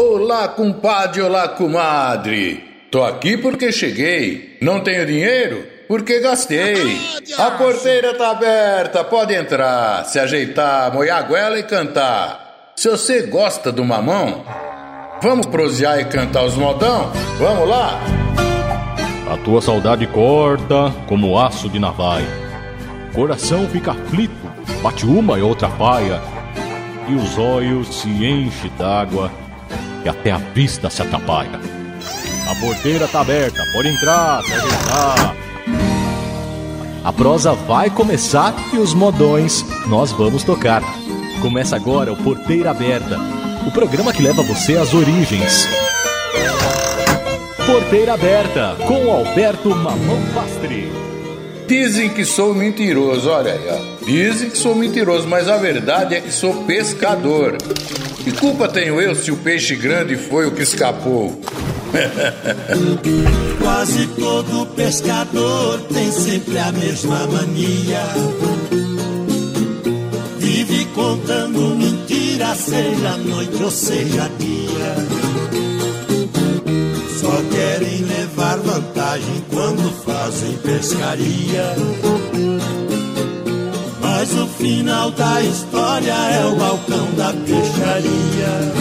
Olá, compadre, olá, comadre. Tô aqui porque cheguei. Não tenho dinheiro? Porque gastei. A porteira tá aberta, pode entrar, se ajeitar, molhar a goela e cantar. Se você gosta do mamão, vamos prosear e cantar os modão? Vamos lá? A tua saudade corta como aço de navalha. Coração fica aflito, bate uma e outra paia. E os olhos se enchem d'água e até a vista se atrapalha. A porteira tá aberta, pode entrar, pode entrar. A prosa vai começar e os modões nós vamos tocar. Começa agora o Porteira Aberta, o programa que leva você às origens. Porteira Aberta, com Alberto Mamão Pastre. Dizem que sou mentiroso, olha aí, ó. Dizem que sou mentiroso, mas a verdade é que sou pescador. Que culpa tenho eu se o peixe grande foi o que escapou? Quase todo pescador tem sempre a mesma mania. Vive contando mentira, seja noite ou seja dia. Só querem levar vantagem quando fazem pescaria. Mas o final da história é o balcão da peixaria.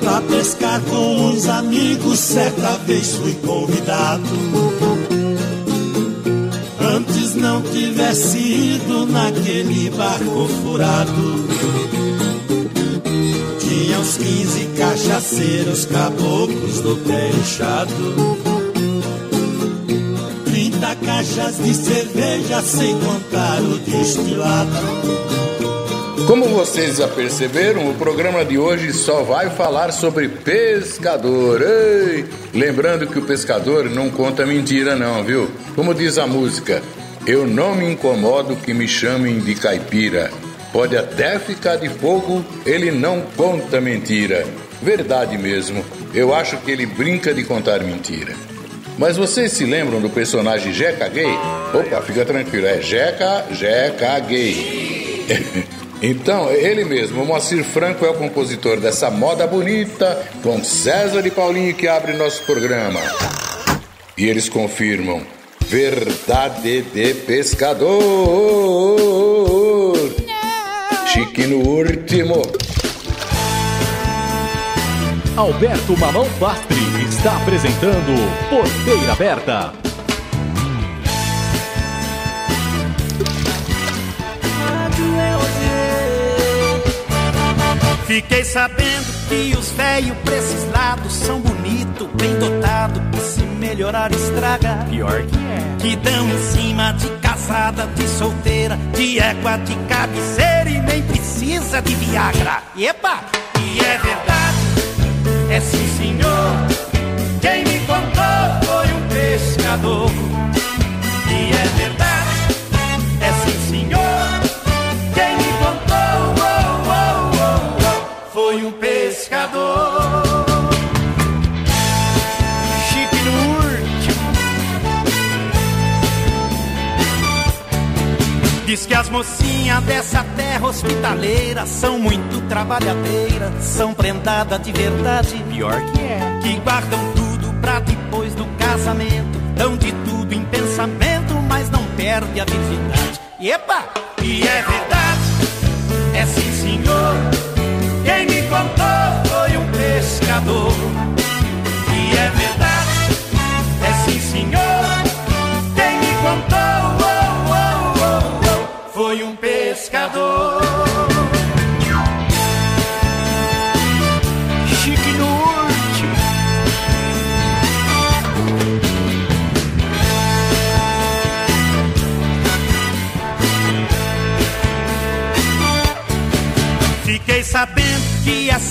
Pra pescar com os amigos, certa vez fui convidado. Antes não tivesse ido naquele barco furado. Tinha uns 15 cachaceiros, caboclos do pé inchado. 30 caixas de cerveja, sem contar o destilado. Como vocês já perceberam, o programa de hoje só vai falar sobre pescador. Ei! Lembrando que o pescador não conta mentira, não, viu? Como diz a música, eu não me incomodo que me chamem de caipira. Pode até ficar de fogo, ele não conta mentira. Verdade mesmo, eu acho que ele brinca de contar mentira. Mas vocês se lembram do personagem Jeca Gay? Opa, fica tranquilo, é Jeca, Jeca Gay. Então, ele mesmo, Moacir Franco é o compositor dessa moda bonita, com César e Paulinho que abre nosso programa. E eles confirmam: verdade de pescador. Chique no último. Alberto Mamão Pastre está apresentando Porteira Aberta. Fiquei sabendo que os velhos pra esses lados são bonito, bem dotado, que se melhorar estraga. Pior que é. Que dão em cima de casada, de solteira, de égua, de cabeceira e nem precisa de Viagra. Epa! E é verdade, é senhor. Quem me contou foi um pescador. E é verdade, é sim senhor. Quem me contou oh, oh, oh, oh, foi um pescador. Chique no último. Diz que as mocinhas dessa terra hospitaleira são muito trabalhadeiras, são prendadas de verdade. Pior que é. Que guardam pra depois do casamento. Dão de tudo em pensamento, mas não perde a virgindade. Epa! E é verdade, é sim senhor. Quem me contou foi um pescador. E é verdade, é sim senhor.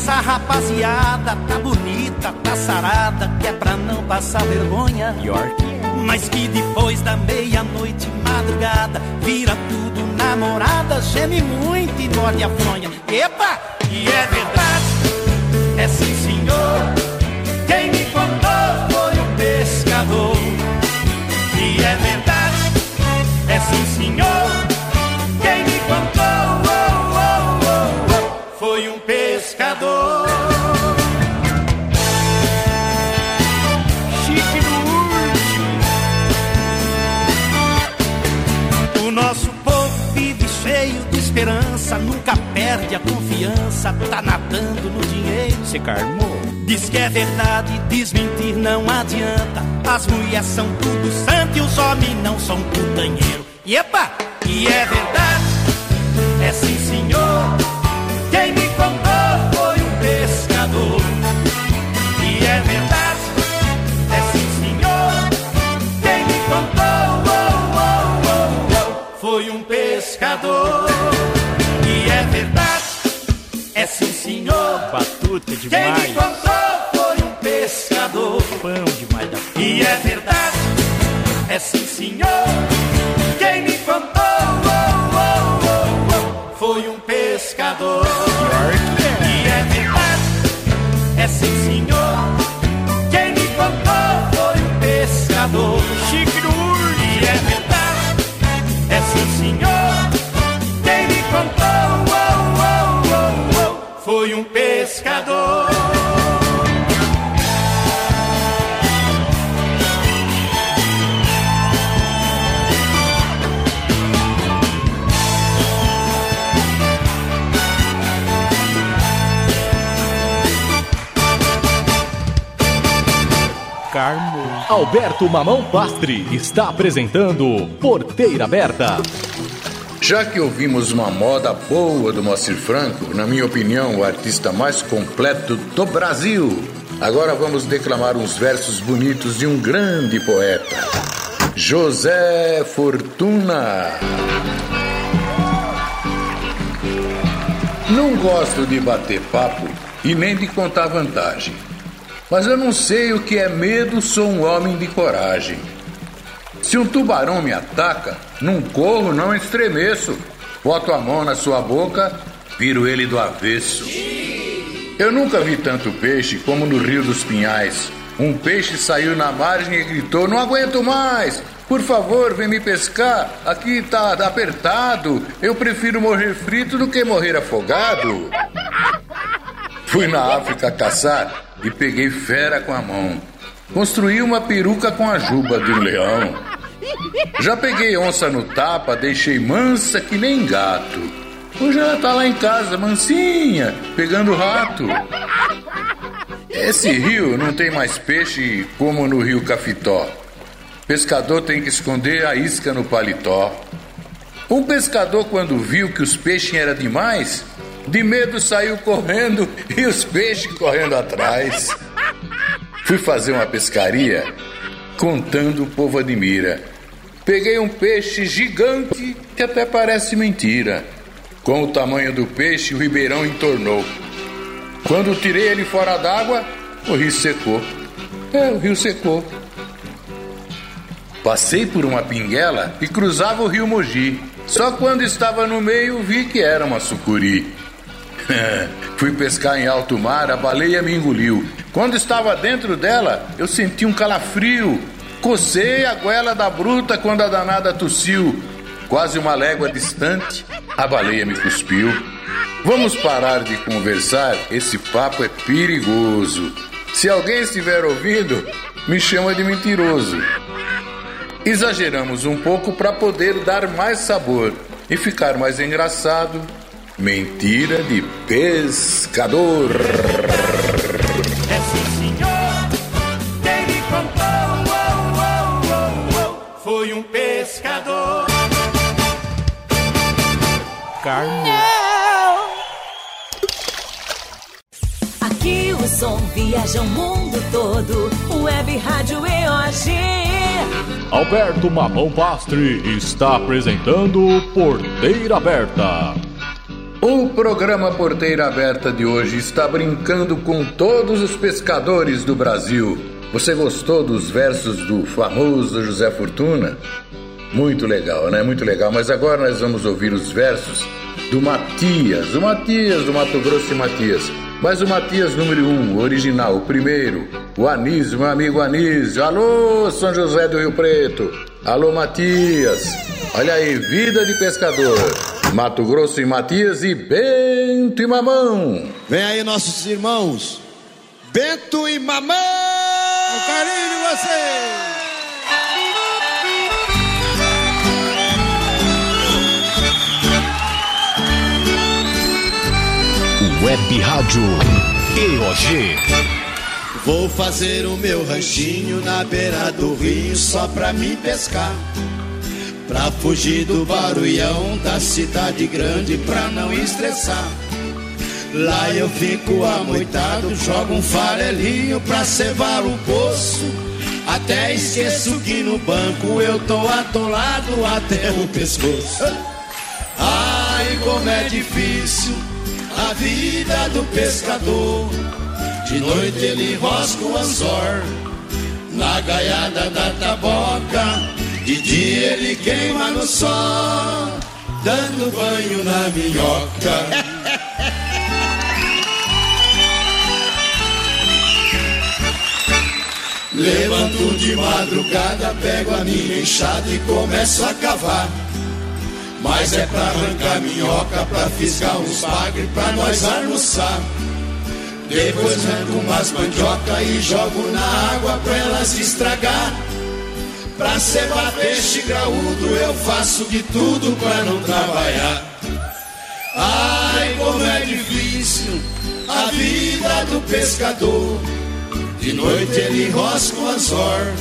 Essa rapaziada tá bonita, tá sarada, que é pra não passar vergonha. É. Mas que depois da meia-noite, madrugada, vira tudo namorada, geme muito e morde a fronha. Epa! E é verdade, é sim senhor. Quem me contou foi o pescador. E é verdade, é sim senhor. Quem me contou a confiança, tá nadando no dinheiro. Se carmou. Diz que é verdade, desmentir não adianta. As mulheres são tudo santo e os homens não são putanheiro. E epa, e é verdade, é sim Batuta Quem demais. me contou foi um pescador. Pão demais da puta. E é verdade, é sim senhor. Quem me contou Alberto Mamão Pastre está apresentando Porteira Aberta. Já que ouvimos uma moda boa do Moacir Franco, na minha opinião, o artista mais completo do Brasil, agora vamos declamar uns versos bonitos de um grande poeta, José Fortuna. Não gosto de bater papo e nem de contar vantagem. Mas eu não sei o que é medo, sou um homem de coragem. Se um tubarão me ataca, não corro, não estremeço. Boto a mão na sua boca, viro ele do avesso. Eu nunca vi tanto peixe como no Rio dos Pinhais. Um peixe saiu na margem e gritou: Não aguento mais! Por favor, vem me pescar. Aqui tá apertado. Eu prefiro morrer frito do que morrer afogado. Fui na África caçar e peguei fera com a mão. Construí uma peruca com a juba de um leão. Já peguei onça no tapa, deixei mansa que nem gato. Hoje ela tá lá em casa, mansinha, pegando rato. Esse rio não tem mais peixe como no rio Cafitó. Pescador tem que esconder a isca no paletó. Um pescador, quando viu que os peixes eram demais, de medo saiu correndo e os peixes correndo atrás. Fui fazer uma pescaria, contando o povo admira. Peguei um peixe gigante que até parece mentira. Com o tamanho do peixe, o ribeirão entornou. Quando tirei ele fora d'água, o rio secou. É, o rio secou. Passei por uma pinguela e cruzava o rio Mogi. Só quando estava no meio vi que era uma sucuri. Fui pescar em alto mar, a baleia me engoliu. Quando estava dentro dela, eu senti um calafrio. Cocei a goela da bruta quando a danada tossiu. Quase uma légua distante, a baleia me cuspiu. Vamos parar de conversar, esse papo é perigoso. Se alguém estiver ouvindo, me chama de mentiroso. Exageramos um pouco para poder dar mais sabor e ficar mais engraçado. Mentira de pescador. É sim, senhor. Quem me contou oh, oh, oh, oh, foi um pescador. Carmo. Aqui o som viaja o mundo todo. Web Rádio EOG. Alberto Mamão Pastre está apresentando Porteira Aberta. O programa Porteira Aberta de hoje está brincando com todos os pescadores do Brasil. Você gostou dos versos do famoso José Fortuna? Muito legal, né? Muito legal. Mas agora nós vamos ouvir os versos do Matias, o Matias do Mato Grosso e Matias. Mas o Matias número um, original, o primeiro, o Anísio, meu amigo Anísio. Alô, São José do Rio Preto. Alô, Matias. Olha aí, vida de pescador. Mato Grosso e Matias e Bento e Mamão. Vem aí nossos irmãos, Bento e Mamão. O carinho de você. Web Rádio EOG. Vou fazer o meu ranchinho na beira do rio só pra me pescar. Pra fugir do barulhão da cidade grande pra não estressar. Lá eu fico amoitado, jogo um farelinho pra cevar o poço. Até esqueço que no banco eu tô atolado até o pescoço. Ai, como é difícil a vida do pescador. De noite ele rosca o anzor na gaiada da taboca. De dia ele queima no sol, dando banho na minhoca. Levanto de madrugada, pego a minha enxada e começo a cavar. Mas é pra arrancar minhoca, pra fisgar uns bagre, pra nós almoçar. Depois arranco umas mandioca e jogo na água pra elas estragar. Pra cebar peixe graúdo eu faço de tudo pra não trabalhar. Ai, como é difícil a vida do pescador. De noite ele rosca o anzor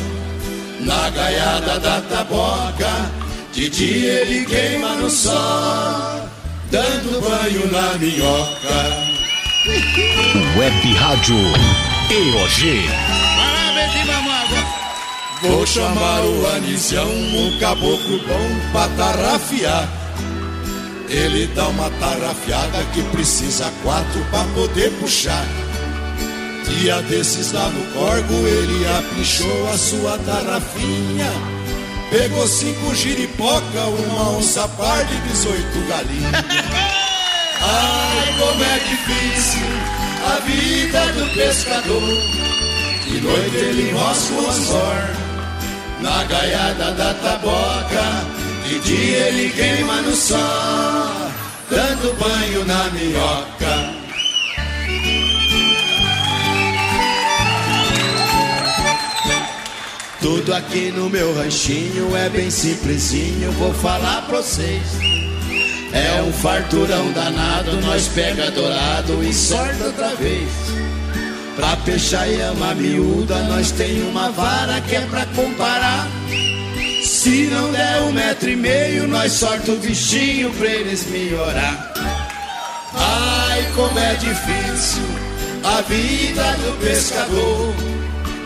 na gaiada da taboca. De dia ele queima no sol, dando banho na minhoca. Web Rádio EOG. Vou chamar o Anisião, um caboclo bom pra tarrafiar. Ele dá uma tarrafiada que precisa quatro pra poder puxar. Dia desses lá no corgo, ele apinchou a sua tarrafinha. Pegou cinco giripoca, uma onça parda e 18 galinhas. Ai, como é difícil a vida do pescador. De noite ele enrosca o anzor na gaiada da taboca. De dia ele queima no sol, dando banho na minhoca. Tudo aqui no meu ranchinho é bem simplesinho, vou falar pra vocês. É um farturão danado, nós pega dourado e sorte outra vez. Pra peixar e ama miúda, nós tem uma vara que é pra comparar. Se não der um metro e meio, nós sorta o bichinho pra eles melhorar. Ai, como é difícil a vida do pescador.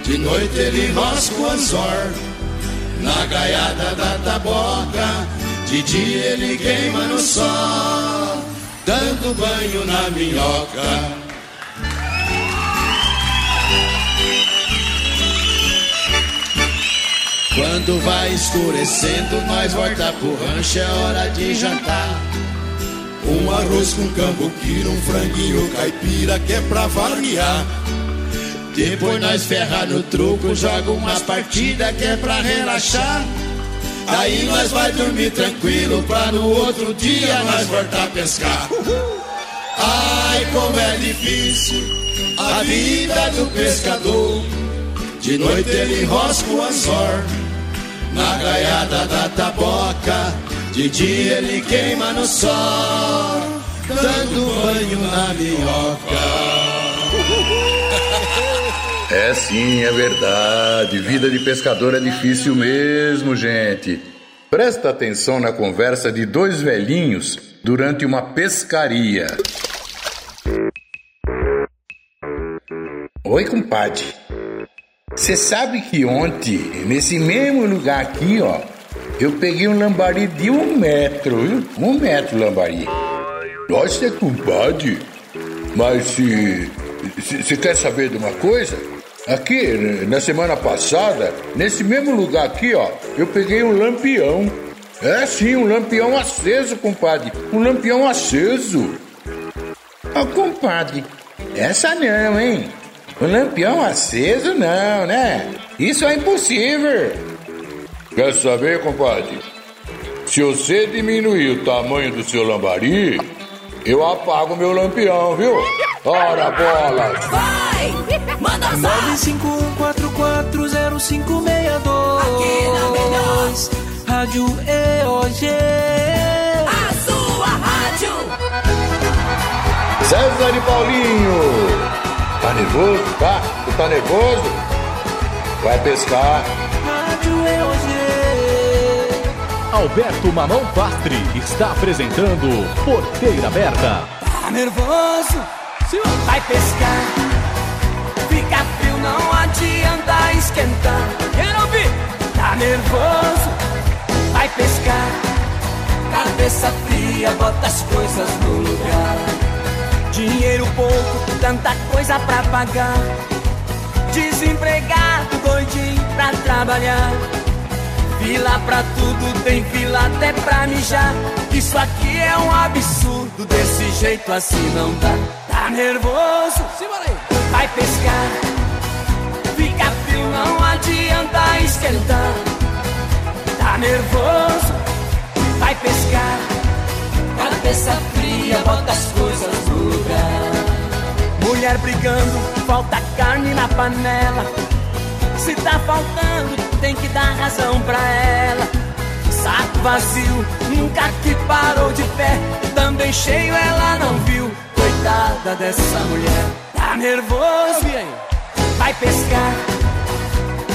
De noite ele rosca o anzor na gaiada da taboca. De dia ele queima no sol, dando banho na minhoca. Quando vai escurecendo, nós volta pro rancho, é hora de jantar. Um arroz com cambuquira, um franguinho caipira, que é pra variar. Depois nós ferra no truco, joga umas partidas, que é pra relaxar. Aí nós vai dormir tranquilo, pra no outro dia nós voltar a pescar. Ai, como é difícil a vida do pescador. De noite ele rosca o anzor na gaiada da taboca. De dia ele queima no sol, dando banho na minhoca. É sim, é verdade. Vida de pescador é difícil mesmo, gente. Presta atenção na conversa de dois velhinhos durante uma pescaria. Oi, compadre. Você sabe que ontem, nesse mesmo lugar aqui, ó, eu peguei um lambari de um metro, viu? Um metro lambari. Nossa, compadre. Mas se. Você quer saber de uma coisa? Aqui, na semana passada, nesse mesmo lugar aqui, ó, eu peguei um lampião. É sim, um lampião aceso, compadre. Um lampião aceso. Ó, compadre, essa não, hein? Um lampião aceso não, né? Isso é impossível. Quer saber, compadre? Se você diminuir o tamanho do seu lambari, eu apago meu lampião, viu? Ora, bola! Vai! Manda zap! 951440562 Aqui na melhor. Rádio EOG A sua rádio! Cê casa de Paulinho. Tá nervoso? Tá? Tu tá nervoso? Vai pescar. Alberto Mamão Pastre está apresentando Porteira Aberta. Tá nervoso? Vai pescar. Fica frio, não adianta esquentar. Quero ouvir? Tá nervoso? Vai pescar. Cabeça fria, bota as coisas no lugar. Dinheiro pouco, tanta coisa pra pagar. Desempregado, doidinho pra trabalhar. Fila pra tudo, tem fila até pra mijar. Isso aqui é um absurdo, desse jeito assim não dá. Tá nervoso? Vai pescar. Fica frio, não adianta esquentar. Tá nervoso? Vai pescar. Cabeça fria, bota as coisas no lugar. Mulher brigando, falta carne na panela. Se tá faltando, tem que dar razão pra ela. Saco vazio, nunca que parou de pé. Também cheio, ela não viu. Coitada dessa mulher. Tá nervoso? Vai pescar.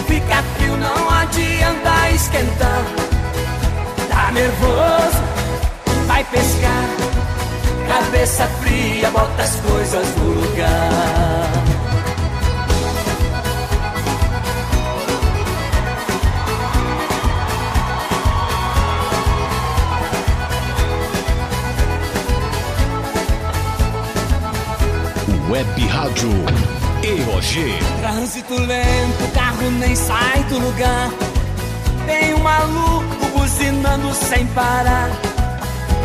Fica frio, não adianta esquentar. Tá nervoso? Vai pescar. Cabeça fria, bota as coisas no lugar. Web Rádio EOG. Trânsito lento, carro nem sai do lugar. Tem um maluco buzinando sem parar.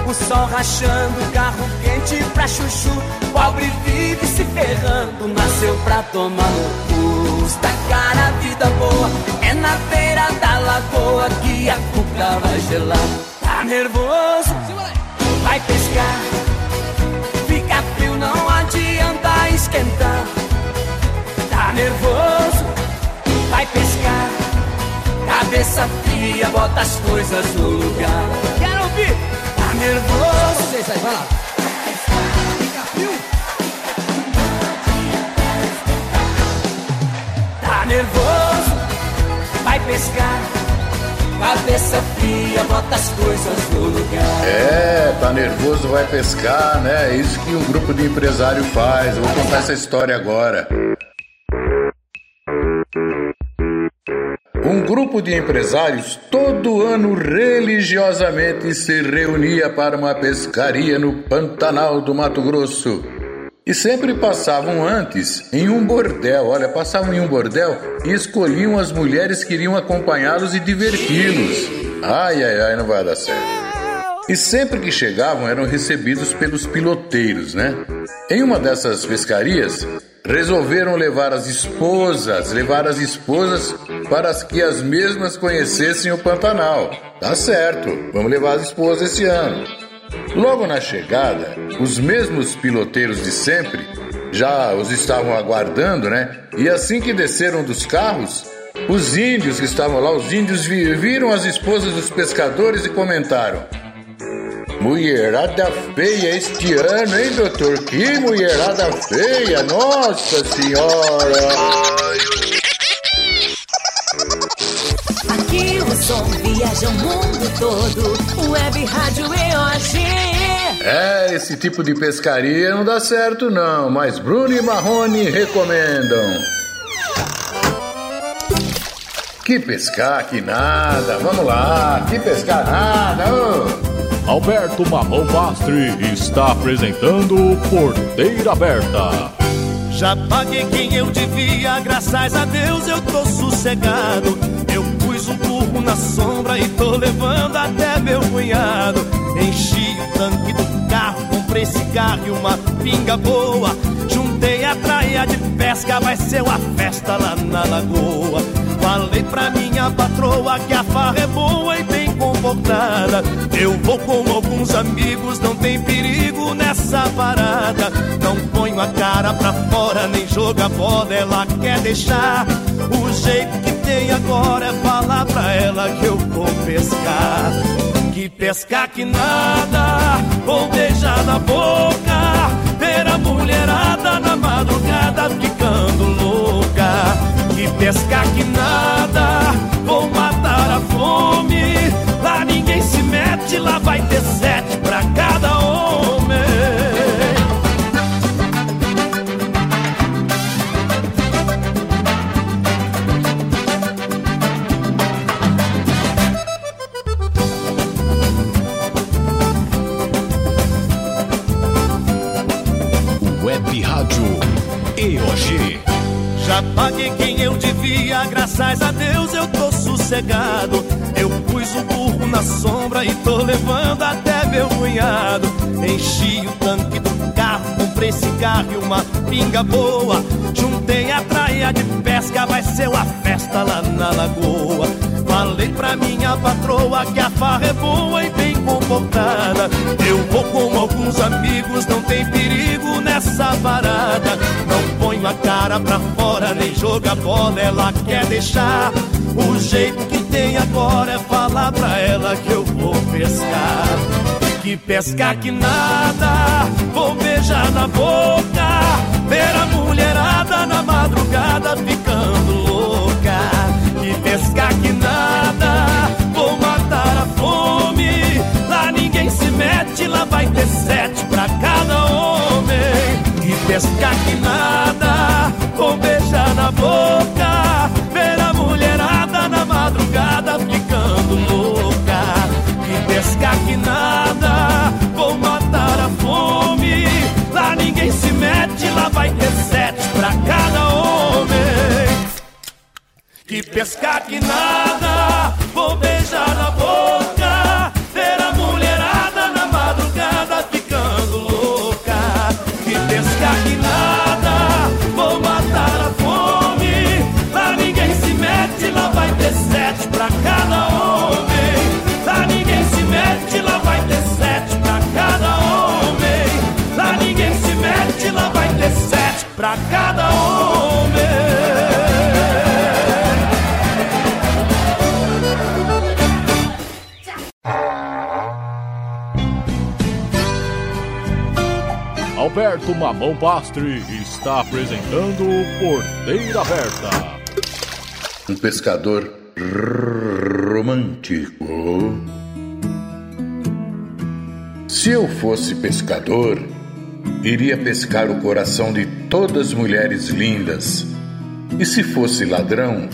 O sol rachando, carro quente pra chuchu. Pobre vive se ferrando, nasceu pra tomar no cu. Está cara vida boa, é na beira da lagoa que a cuca vai gelar. Tá nervoso? Vai pescar. Fica frio, não adianta esquentar. Tá nervoso? Vai pescar. Cabeça fria, bota as coisas no lugar. Nervoso? Vocês aí, vai lá. Tá nervoso? Vai pescar. Cabeça fria, bota as coisas no lugar. É, tá nervoso, vai pescar, né? É isso que um grupo de empresário faz. Eu vou contar essa história agora. Um grupo de empresários todo ano religiosamente se reunia para uma pescaria no Pantanal do Mato Grosso. E sempre passavam antes em um bordel, olha, passavam em um bordel e escolhiam as mulheres que iriam acompanhá-los e diverti-los. Ai, ai, ai, não vai dar certo. E sempre que chegavam eram recebidos pelos piloteiros, né? Em uma dessas pescarias, resolveram levar as esposas, levar as esposas para que as mesmas conhecessem o Pantanal. Tá certo, vamos levar as esposas esse ano. Logo na chegada, os mesmos piloteiros de sempre já os estavam aguardando, né? E assim que desceram dos carros, os índios que estavam lá, os índios vi- viram as esposas dos pescadores e comentaram: Mulherada feia este ano, hein, doutor? Que mulherada feia, nossa senhora! Aqui o som viaja o mundo todo. Web Rádio EOG. É, esse tipo de pescaria não dá certo não, mas Bruno e Marrone recomendam. Que pescar, que nada, vamos lá, que pescar nada, ô. Alberto Mamão Pastre está apresentando Porteira Aberta. Já paguei quem eu devia, graças a Deus eu tô sossegado. Eu pus um burro na sombra e tô levando até meu cunhado. Enchi o tanque do carro, comprei cigarro e uma pinga boa. Juntei a traia de pesca, vai ser uma festa lá na lagoa. Falei pra minha patroa que a farra é boa e bem comportada. Eu vou com alguns amigos, não tem perigo nessa parada. Não ponho a cara pra fora, nem joga bola, ela quer deixar. O jeito que tem agora é falar pra ela que eu vou pescar. Que pescar que nada, vou beijar na boca, ver a mulher mulherada na madrugada ficando louca. Que pescar que nada, vou matar a fome. Lá ninguém se mete, lá vai ter sete pra cada homem. Web Rádio EOG. Já paguei quem eu devia, graças a Deus eu tô sossegado. Eu pus o burro na sombra e tô levando até meu cunhado. Enchi o tanque do carro, comprei cigarro e uma pinga boa. Juntei a traia de pesca, vai ser uma festa lá na lagoa. Falei pra minha patroa que a farra é boa e bem comportada. Eu vou com alguns amigos, não tem perigo nessa parada. A cara pra fora, nem joga bola, ela quer deixar. O jeito que tem agora é falar pra ela que eu vou pescar. Que pescar que nada, vou beijar na boca. Ver a mulherada na madrugada ficando louca. Que pescar que nada, vou matar a fome. Lá ninguém se mete, lá vai ter sete pra cada homem. Pescar que nada, vou beijar na boca. Ver a mulherada na madrugada ficando louca. Que pescar que nada, vou matar a fome. Lá ninguém se mete, lá vai ter sete pra cada homem. Que pescar que nada, vou beijar na boca. Ver a mulherada sete pra cada homem. Lá ninguém se mete, lá vai ter sete pra cada homem. Lá ninguém se mete, lá vai ter sete pra cada homem. Alberto Mamão Pastre está apresentando Porteira Aberta. Um pescador romântico. Se eu fosse pescador, iria pescar o coração de todas as mulheres lindas. E se fosse ladrão,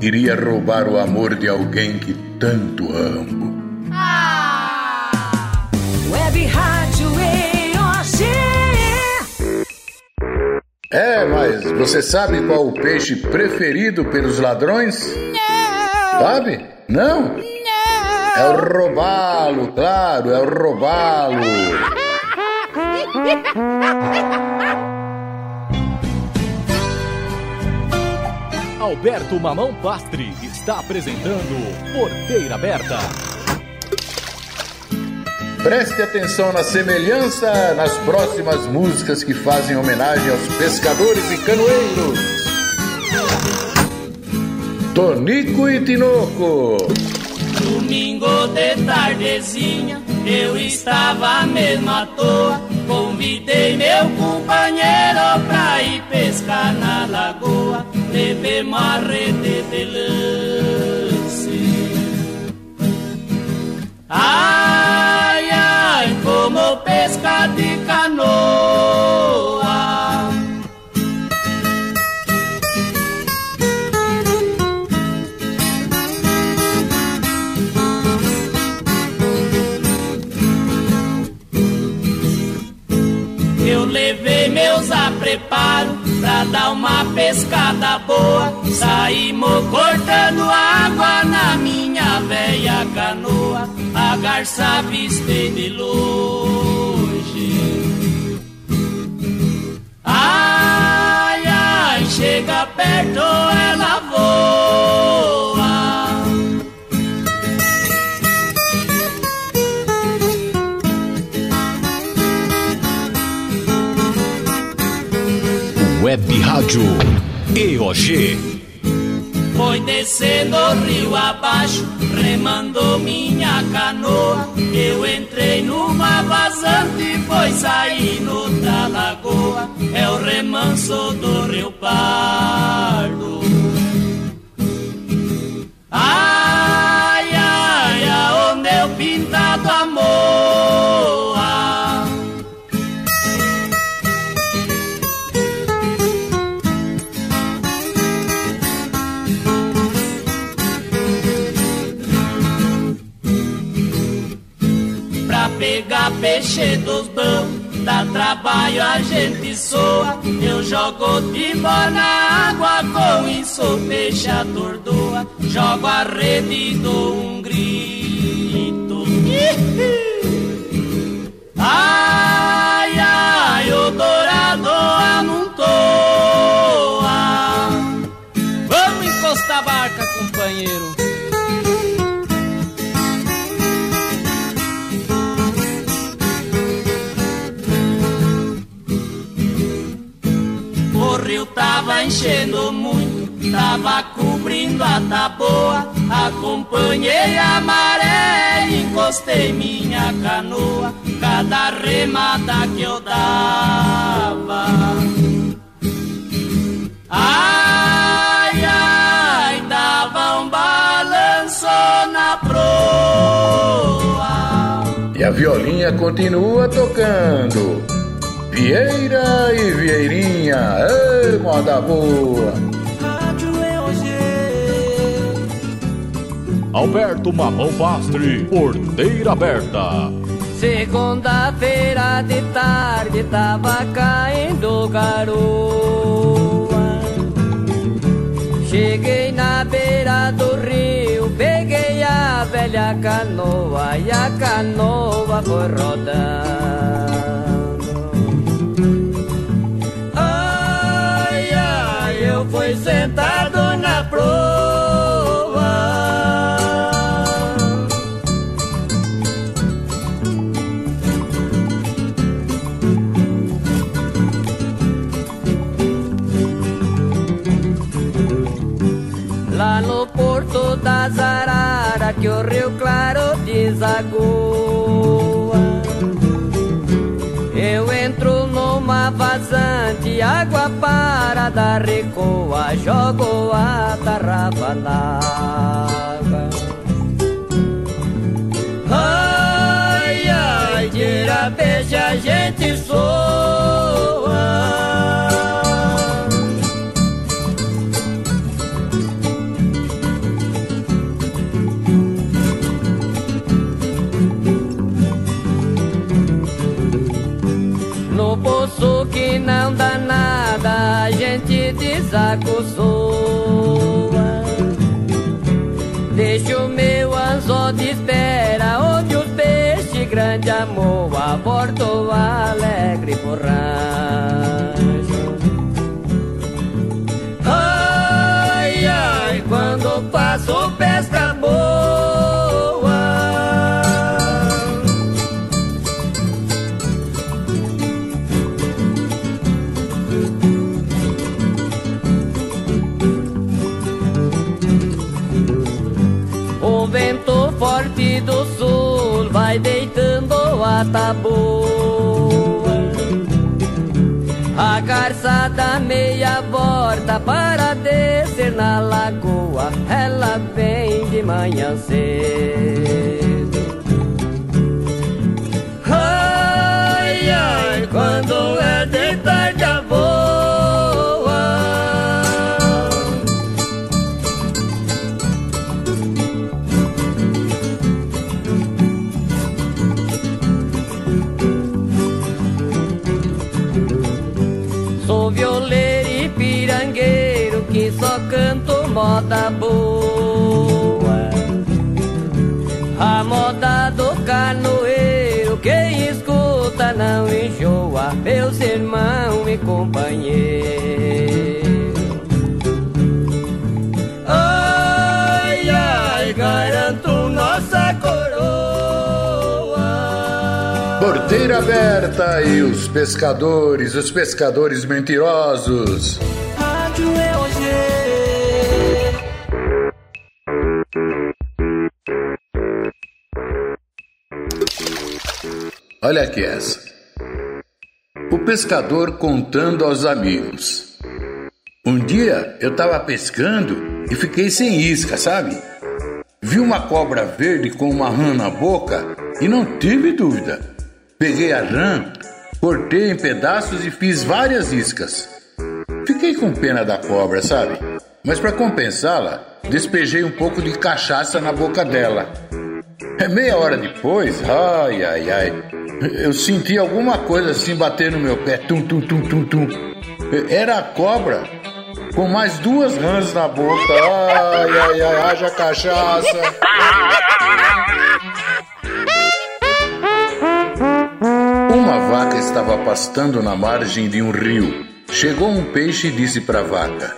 iria roubar o amor de alguém que tanto amo. Web Rádio EOG. É, mas você sabe qual o peixe preferido pelos ladrões? Não! Sabe? Não? Não! É o robalo, claro, é o robalo. Alberto Mamão Pastre está apresentando Porteira Aberta. Preste atenção na semelhança nas próximas músicas que fazem homenagem aos pescadores e canoeiros. Tonico e Tinoco. Domingo de tardezinha, eu estava mesmo à toa. Convidei meu companheiro pra ir pescar na lagoa. Levemos a rede de lance. Ai, ai, como pesca de canoa. Dar uma pescada boa. Saímos cortando água na minha velha canoa. A garça avistei de longe. Ai, ai, chega perto, Rádio EOG. Foi descendo o rio abaixo, remandou minha canoa. Eu entrei numa vazante, foi saindo da lagoa. manso do Rio Pardo. Dos bons dá trabalho, a gente soa. Eu jogo timba na água, com isso peixe atordoa. Jogo a rede e dou um grito. Ai, ai, o dourado amontoa. Enchendo muito, tava cobrindo a taboa. Acompanhei a maré, encostei minha canoa, cada remada que eu dava. Ai, ai, dava um balanço na proa. E a violinha continua tocando. Vieira e Vieirinha, ei, moda boa. Rádio EOG. Alberto Mamão Pastre, porteira aberta. Segunda-feira de tarde tava caindo garoa. Cheguei na beira do rio, peguei a velha canoa e a canoa foi rodando. Fui sentado na proa. Lá no porto das Araras que o Rio Claro desagoa água parada recoa Jogo a tarrafa na água Ai, ai, tira peixe a gente soa desacosoa. Deixa o meu anzol de espera, onde os peixes grande amor, aborto alegre por rancho. Ai, ai, quando passo pesca boa. A taboa. A meia volta para descer na lagoa. Ela vem de manhã cedo. Meus irmãos e companheiros. Ai, ai, garanto nossa coroa. Porteira aberta e os pescadores, os pescadores mentirosos. Rádio EOG. Olha aqui essa. Pescador contando aos amigos. Um dia eu estava pescando e fiquei sem isca, sabe? Vi uma cobra verde com uma rã na boca e não tive dúvida. Peguei a rã, cortei em pedaços e fiz várias iscas. Fiquei com pena da cobra, sabe? Mas para compensá-la, despejei um pouco de cachaça na boca dela. É meia hora depois, ai, ai, ai, eu senti alguma coisa assim bater no meu pé, tum, tum, tum, tum, tum. Era a cobra, com mais duas rãs na boca. Ai, ai, ai, haja cachaça. Uma vaca estava pastando na margem de um rio. Chegou um peixe e disse para a vaca: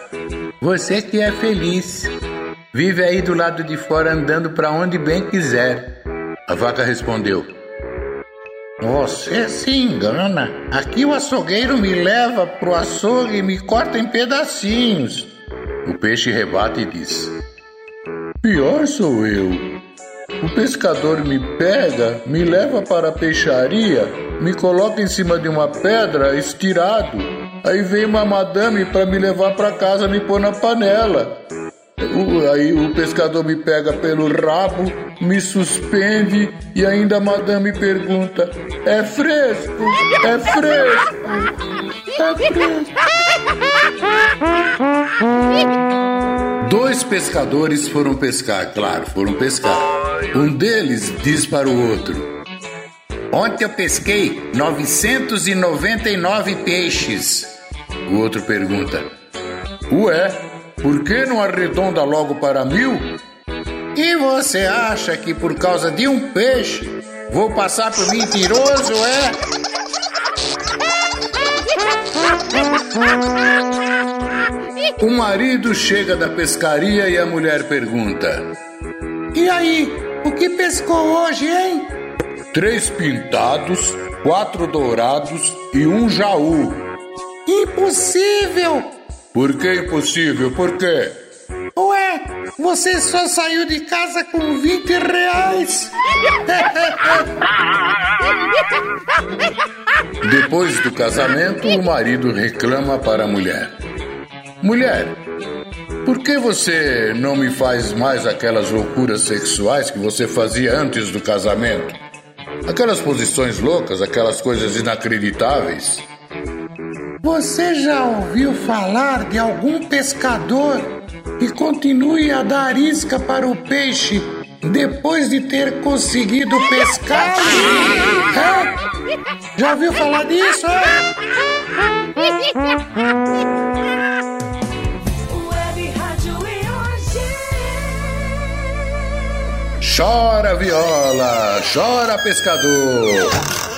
Você que é feliz, vive aí do lado de fora andando para onde bem quiser. A vaca respondeu: Você se engana. Aqui o açougueiro me leva pro açougue e me corta em pedacinhos. O peixe rebate e diz: Pior sou eu. O pescador me pega, me leva para a peixaria, me coloca em cima de uma pedra estirado. Aí vem uma madame para me levar para casa, me pôr na panela. O- Aí o pescador me pega pelo rabo, me suspende e ainda a madame pergunta: É fresco? É fresco? É fresco? Dois pescadores foram pescar, claro, foram pescar. Um deles diz para o outro: Ontem eu pesquei 999 peixes. O outro pergunta: Ué, por que não arredonda logo para mil? E você acha que por causa de um peixe vou passar por mentiroso, é? O marido chega da pescaria e a mulher pergunta: E aí, o que pescou hoje, hein? Três pintados, quatro dourados e um jaú. Impossível! Por que impossível? Por quê? Ué, você só saiu de casa com 20 reais. Depois do casamento, o marido reclama para a mulher: Mulher, por que você não me faz mais aquelas loucuras sexuais que você fazia antes do casamento? Aquelas posições loucas, aquelas coisas inacreditáveis. Você já ouviu falar de algum pescador que continue a dar isca para o peixe depois de ter conseguido pescar? É? Já ouviu falar disso? É? Chora viola, chora pescador.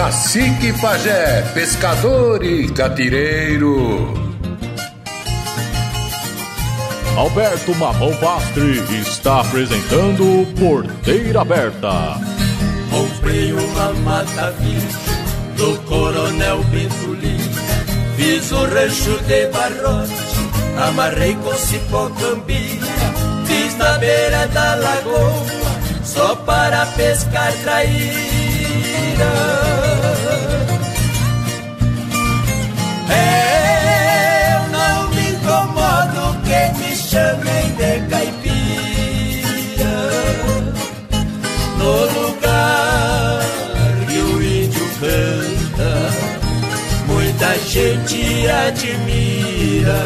Cacique Pajé, pescador e catireiro. Alberto Mamão Pastre está apresentando Porteira Aberta. Comprei uma mata virgem do Coronel Bento Lima. Fiz um rancho de barrote, amarrei com cipó cambia. Fiz na beira da lagoa, só para pescar traíra. Eu não me incomodo que me chamem de caipira no lugar que o índio canta, muita gente admira.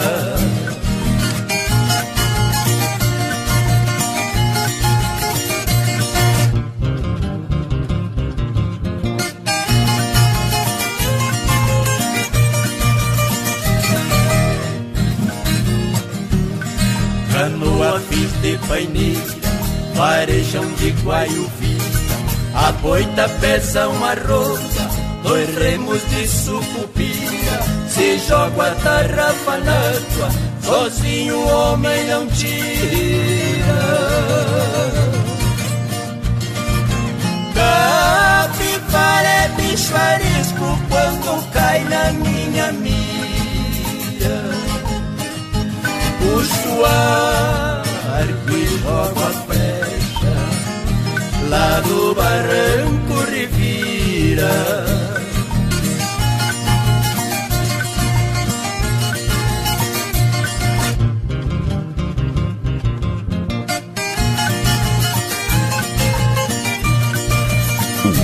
Paineira, varejão de guaiuvira, a boita pesa uma roda, dois remos de sucupira, se joga a tarrafa n'água, sozinho o homem não tira. Capivara é bicho arisco quando cai na minha mira. O arco e jogo a flecha lá no barranco revira.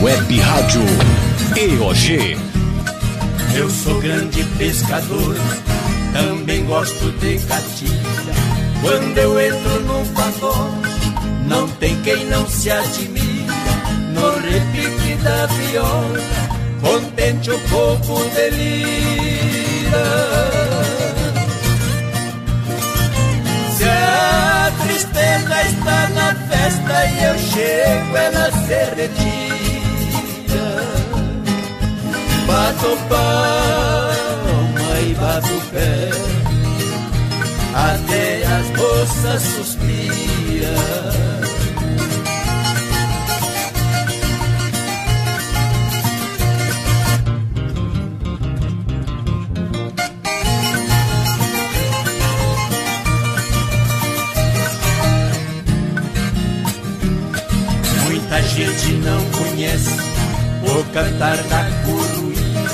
Web Rádio EOG. Eu sou grande pescador, também gosto de catilha. Quando eu entro no pagode, não tem quem não se admira. No repique da viola, contente o povo delira. Se a tristeza está na festa e eu chego, ela se retira. Bato palma e bato pé Até as moças suspiram. Muita gente não conhece o cantar da coruína,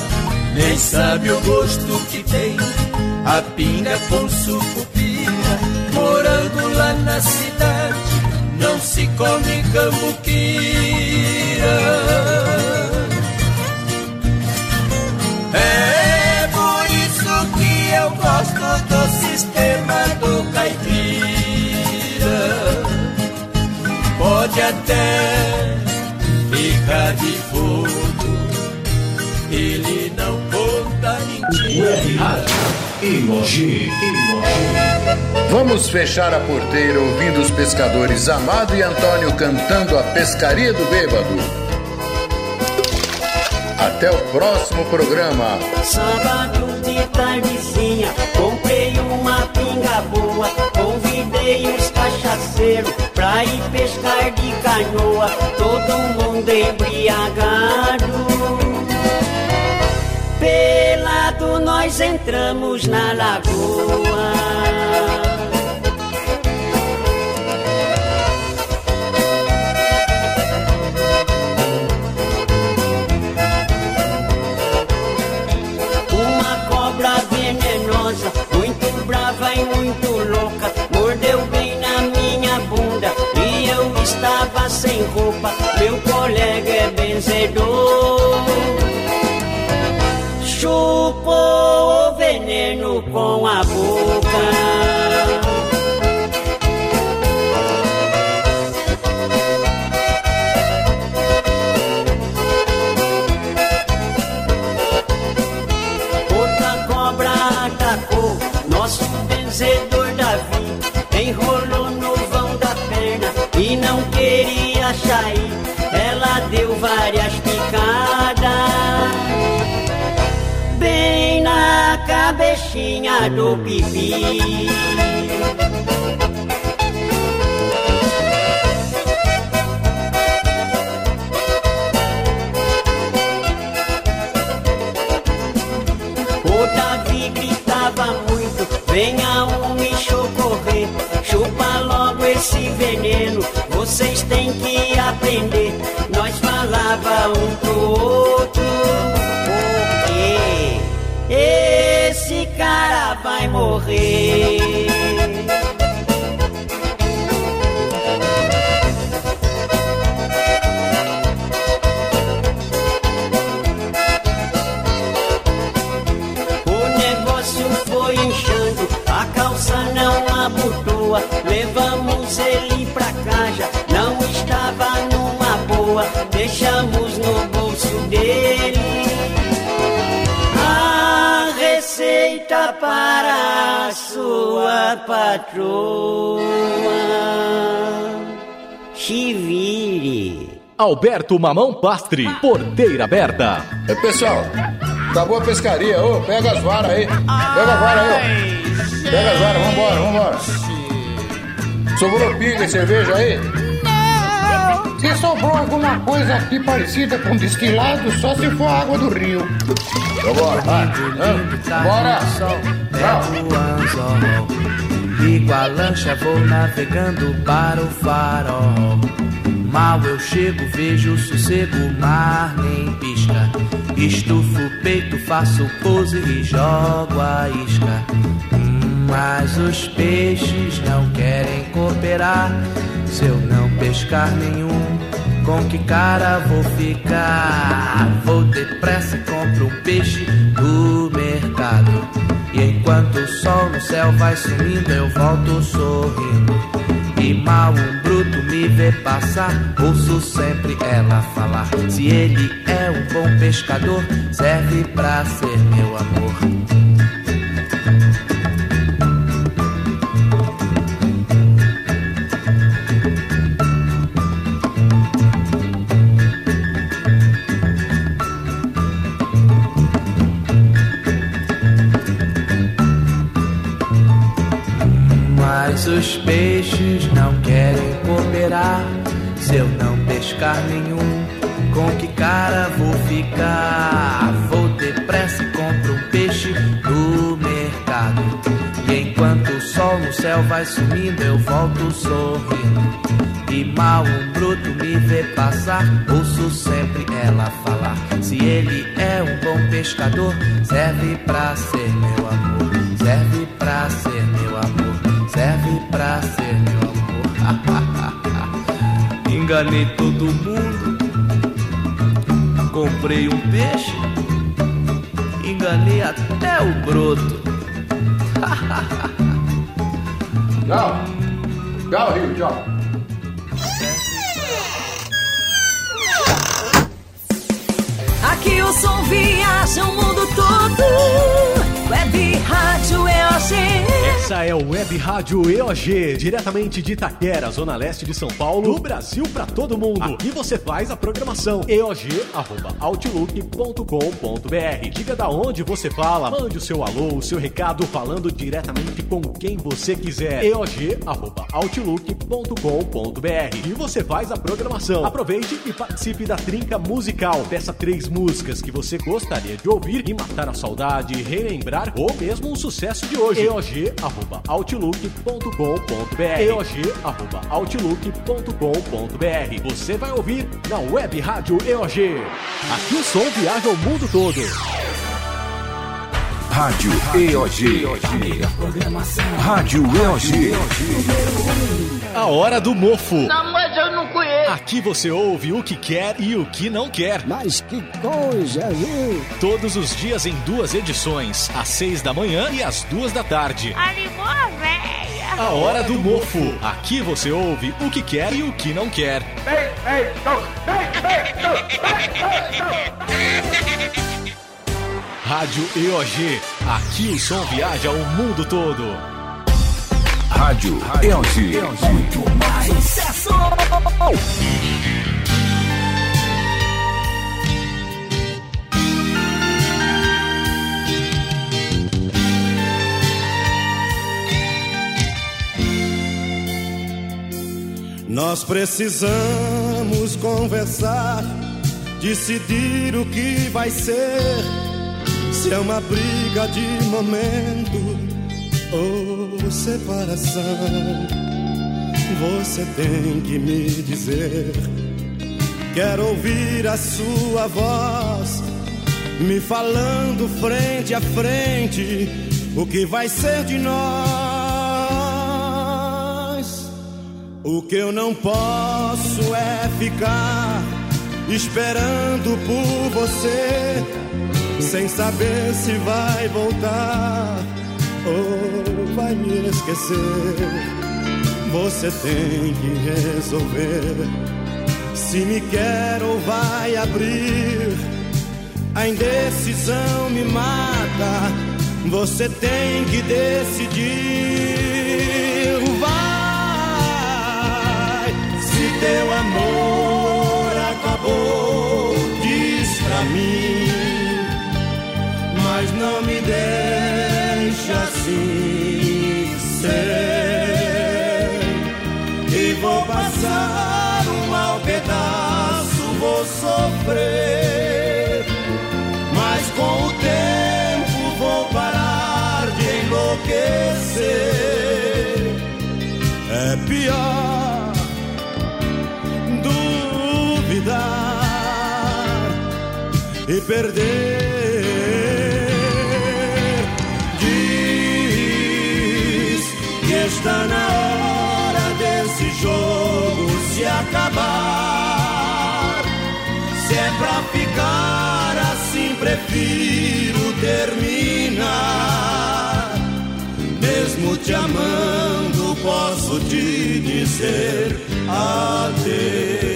nem sabe o gosto que tem a pinga com sucupira. Morando lá na cidade, não se come cambuquira. É por isso que eu gosto do sistema do caipira. Pode até ficar de fogo, ele não conta mentira. Vamos fechar a porteira ouvindo os pescadores Amado e Antônio cantando a pescaria do bêbado. Até o próximo programa. Sábado de tardezinha, comprei uma pinga boa. Convidei os cachaceiros pra ir pescar de canoa. Todo mundo embriagado. Pelado nós entramos na lagoa. Uma cobra venenosa, muito brava e muito louca, mordeu bem na minha bunda e eu estava sem roupa. Meu colega é benzedor, chupou o veneno com a boca. Outra cobra atacou nosso vencedor Davi. Enrolou no vão da perna e não queria sair. Na cabecinha do pipi. O Davi gritava muito, venha um me socorrer, chupa logo esse veneno, vocês têm que aprender. Nós falava um pro outro, porque esse cara vai morrer. O negócio foi inchando, a calça não abotoa. Levamos ele pra casa, não estava numa boa. Deixamos no bolso dele receita para a sua patroa. Se vire. Alberto Mamão Pastre, porteira aberta. É, pessoal, acabou a pescaria. Ô, pega as varas aí. Pega a vara aí, ó. Pega as varas, vambora, vambora. Sobrou pinga e cerveja aí? Se sobrou alguma coisa aqui parecida com destilado, só se for água do rio. Vambora, vai. Bora. O anzol, ligo a lancha, vou navegando para o farol. Mal eu chego, vejo sossego, o mar nem pisca. Estufo o peito, faço pose e jogo a isca. Mas os peixes não querem cooperar. Se eu não pescar nenhum, com que cara vou ficar? Vou depressa e compro um peixe do mercado. E enquanto o sol no céu vai sumindo, eu volto sorrindo. E mal um bruto me vê passar, ouço sempre ela falar. Se ele é um bom pescador, serve pra ser meu amor. Se eu não pescar nenhum, com que cara vou ficar? Vou depressa e compro um peixe do mercado. E enquanto o sol no céu vai sumindo, eu volto sorrindo. E mal um bruto me vê passar, ouço sempre ela falar. Se ele é um bom pescador, serve pra ser meu amor. Serve pra ser meu amor. Serve pra ser meu amor. Enganei todo mundo. Comprei um peixe. Enganei até o broto. Tchau. Tchau, Rio, tchau. Aqui o som viaja o mundo todo. Web Rádio EOG. Essa é o Web Rádio EOG, diretamente de Itaquera, zona leste de São Paulo, do Brasil pra todo mundo. Aqui você faz a programação eog@outlook.com.br. Diga da onde você fala, mande o seu alô, o seu recado falando diretamente com quem você quiser. eog@outlook.com.br. E você faz a programação. Aproveite e participe da trinca musical. Peça três músicas que você gostaria de ouvir e matar a saudade, relembrar ou mesmo um sucesso de hoje. eog@outlook.com.br. eog@outlook.com.br. Você vai ouvir na Web Rádio EOG. Aqui o som viaja o mundo todo. Rádio EOG. Rádio EOG. A hora do mofo. Aqui você ouve o que quer e o que não quer. Mas que coisa, viu? Todos os dias em duas edições, às seis da manhã e às duas da tarde. Animou a véia. A hora do mofo. Aqui você ouve o que quer e o que não quer. Rádio EOG. Aqui o som viaja o mundo todo. Rádio EOG. Muito mais sucesso. Nós precisamos conversar, decidir o que vai ser. Se é uma briga de momento ou separação, você tem que me dizer. Quero ouvir a sua voz, me falando frente a frente o que vai ser de nós. O que eu não posso é ficar esperando por você, sem saber se vai voltar ou vai me esquecer. Você tem que resolver se me quer ou vai abrir. A indecisão me mata, você tem que decidir. Vai, se teu amor acabou, diz pra mim, mas não me deixe assim ser e vou passar um mau pedaço, vou sofrer, mas com o tempo vou parar de enlouquecer. É pior duvidar e perder. Está na hora desse jogo se acabar. Se é pra ficar assim, prefiro terminar. Mesmo te amando, posso te dizer adeus.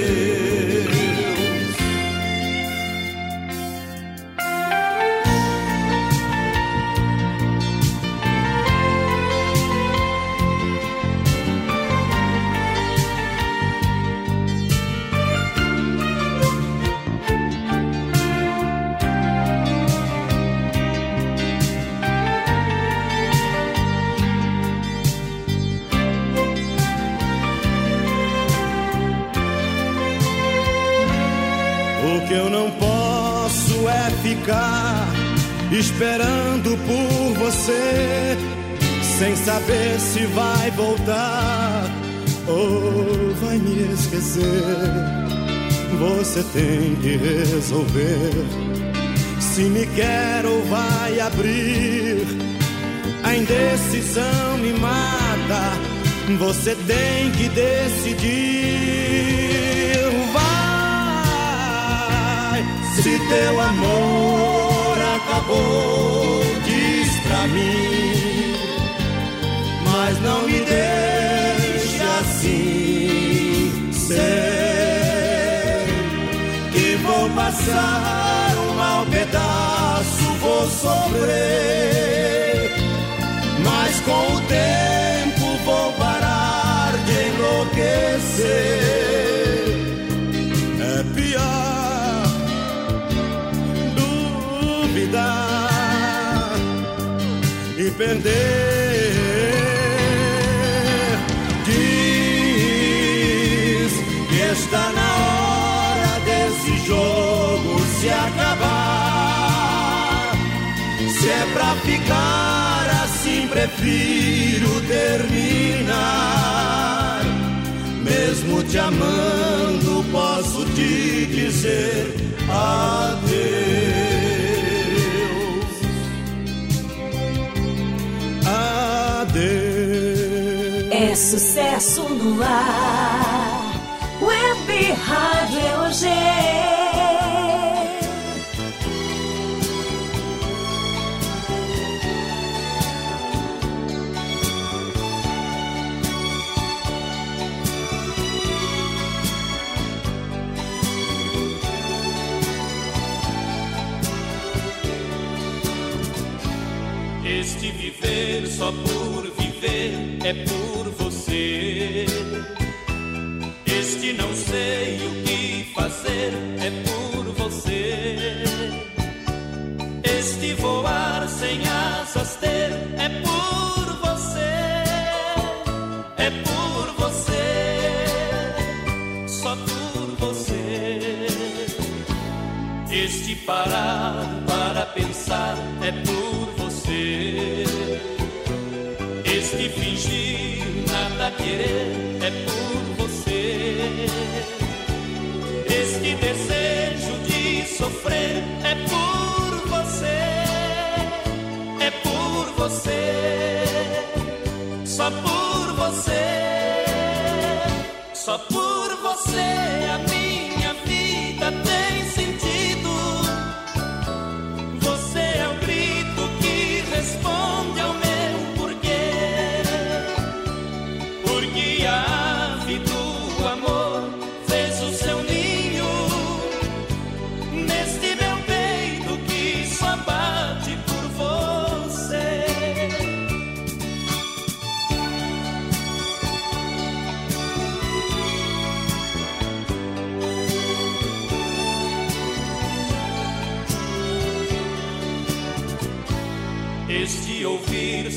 Ficar esperando por você, sem saber se vai voltar ou vai me esquecer. Você tem que resolver se me quer ou vai abrir. A indecisão me mata, você tem que decidir. Teu amor acabou, diz pra mim. Mas não me deixe assim ser. Que vou passar um mau pedaço, vou sofrer. Mas com o tempo vou parar de enlouquecer. Perder. Diz que está na hora desse jogo se acabar. Se é pra ficar assim, prefiro terminar. Mesmo te amando, posso te dizer adeus. É sucesso no ar. Web Rádio EOG. Este viver só por viver é Este não sei o que fazer é por você. Este voar sem asas ter é por você. É por você. Só por você. Este parar para pensar é por você. Querer é por você. Este desejo de sofrer é por você. É por você. Só por você. Só por você a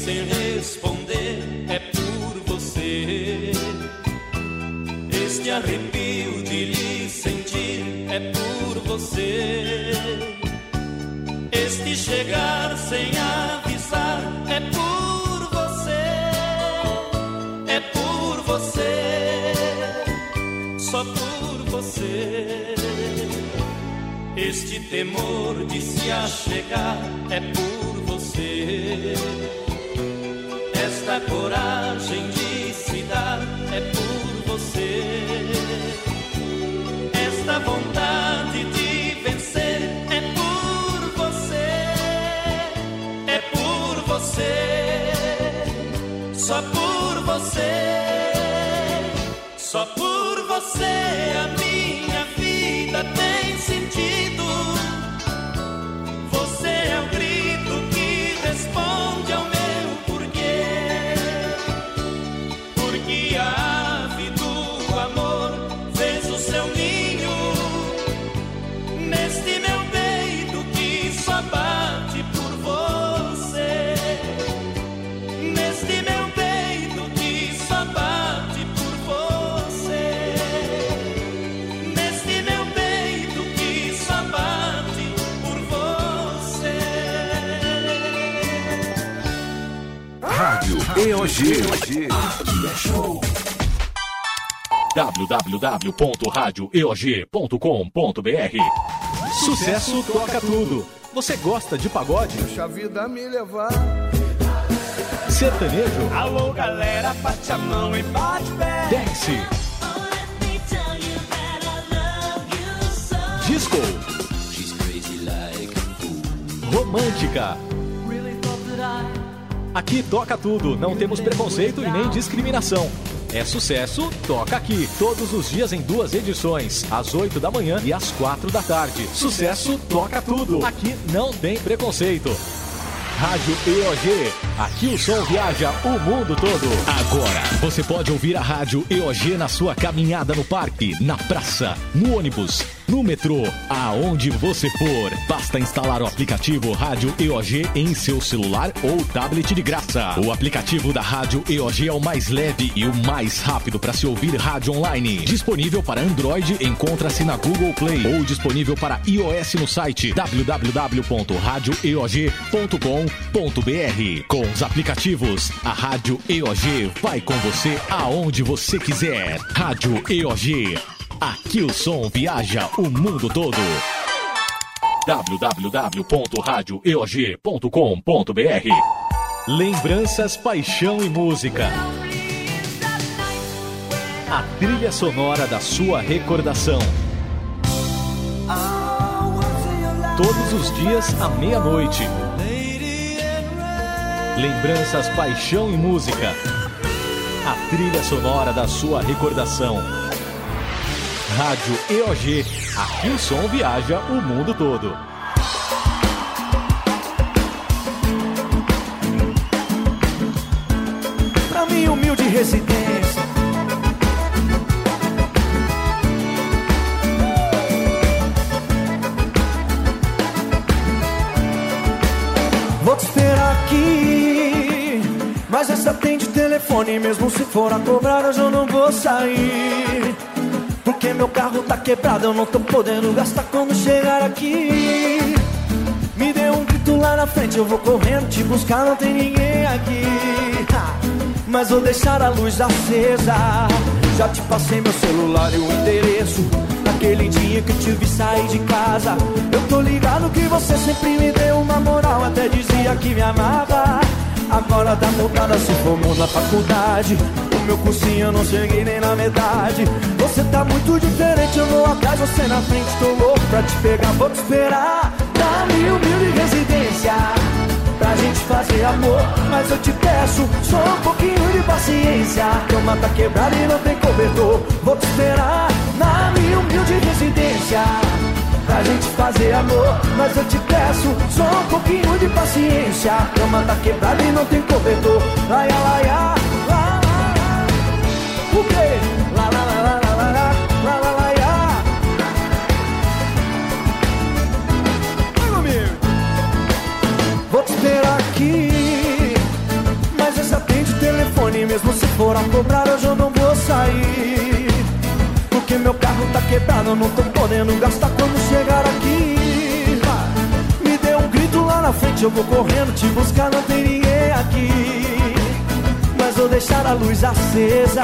ouvir sem Rádio EOG. www.radioeog.com.br Sucesso toca tudo. Você gosta de pagode? Deixa a vida me levar. Sertanejo? Alô, galera, bate a mão e bate pé. Dance? Disco? Romântica? Aqui toca tudo, não temos preconceito e nem discriminação. É sucesso, toca aqui. Todos os dias em duas edições, às 8 da manhã e às 4 da tarde. Sucesso, toca tudo. Aqui não tem preconceito. Rádio EOG. Aqui o som viaja o mundo todo. Agora você pode ouvir a Rádio EOG na sua caminhada no parque, na praça, no ônibus, no metrô, aonde você for. Basta instalar o aplicativo Rádio EOG em seu celular ou tablet de graça. O aplicativo da Rádio EOG é o mais leve e o mais rápido para se ouvir rádio online. Disponível para Android, encontra-se na Google Play ou disponível para iOS no site www.radioeog.com.br. Com os aplicativos, a Rádio EOG vai com você aonde você quiser. Rádio EOG. Aqui o som viaja o mundo todo. www.radioeog.com.br Lembranças, paixão e música. A trilha sonora da sua recordação. Todos os dias à meia-noite. Lembranças, paixão e música. A trilha sonora da sua recordação. Rádio EOG. Aqui o som viaja o mundo todo. Pra mim, humilde residência. Vou te esperar aqui. Mas essa atende telefone, mesmo se for a cobrar, eu não vou sair. Porque meu carro tá quebrado, eu não tô podendo gastar quando chegar aqui. Me dê um grito lá na frente, eu vou correndo te buscar, não tem ninguém aqui. Mas vou deixar a luz acesa. Já te passei meu celular e o endereço. Naquele dia que eu te vi sair de casa. Eu tô ligado que você sempre me deu uma moral, até dizia que me amava. Agora tá voltada, se formou na faculdade. O meu cursinho eu não cheguei nem na metade. Você tá muito diferente, eu vou atrás, você na frente. Tô louco pra te pegar, vou te esperar. Dá-me humilde residência pra gente fazer amor. Mas eu te peço só um pouquinho de paciência. A cama tá quebrada e não tem cobertor. Vou te esperar na minha humilde residência. Pra gente fazer amor, mas eu te peço só um pouquinho de paciência. A cama tá quebrada e não tem cobertor. Laia, lá, lá, lá. O quê? Mesmo se for a cobrar, hoje eu não vou sair. Porque meu carro tá quebrado, eu não tô podendo gastar quando chegar aqui. Me dê um grito lá na frente, eu vou correndo te buscar, não tem ninguém aqui. Mas vou deixar a luz acesa.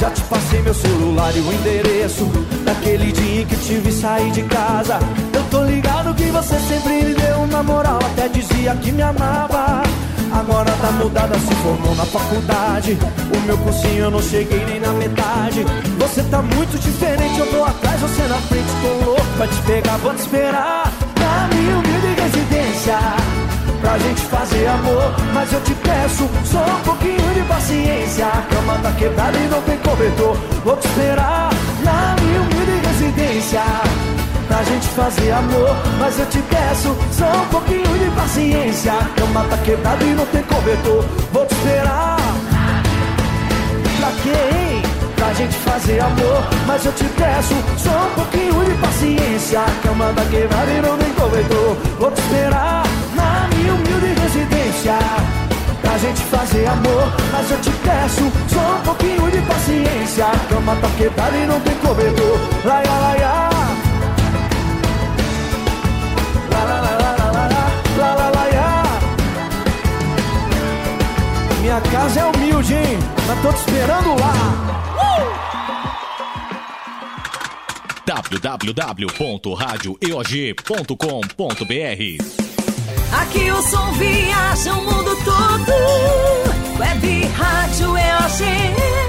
Já te passei meu celular e o endereço. Daquele dia em que te vi sair de casa. Eu tô Claro que você sempre me deu uma moral, até dizia que me amava. Agora tá mudada, se formou na faculdade. O meu cursinho eu não cheguei nem na metade. Você tá muito diferente, eu tô atrás, você na frente. Tô louco pra te pegar, vou te esperar. Na minha humilde residência pra gente fazer amor. Mas eu te peço só um pouquinho de paciência. A cama tá quebrada e não tem cobertor. Vou te esperar na minha humilde residência. Pra gente fazer amor, mas eu te peço só um pouquinho de paciência. Cama tá quebrada e não tem cobertor. Vou te esperar. Pra hein? Pra gente fazer amor, mas eu te peço só um pouquinho de paciência. Cama tá quebrada e não tem cobertor. Vou te esperar na minha humilde residência. Pra gente fazer amor, mas eu te peço só um pouquinho de paciência. Cama tá quebrada e não tem cobertor. Laia, laia. Minha casa é humilde, hein? Mas tô te esperando lá. www.radioeog.com.br Aqui o som viaja o mundo todo. Web Rádio EOG.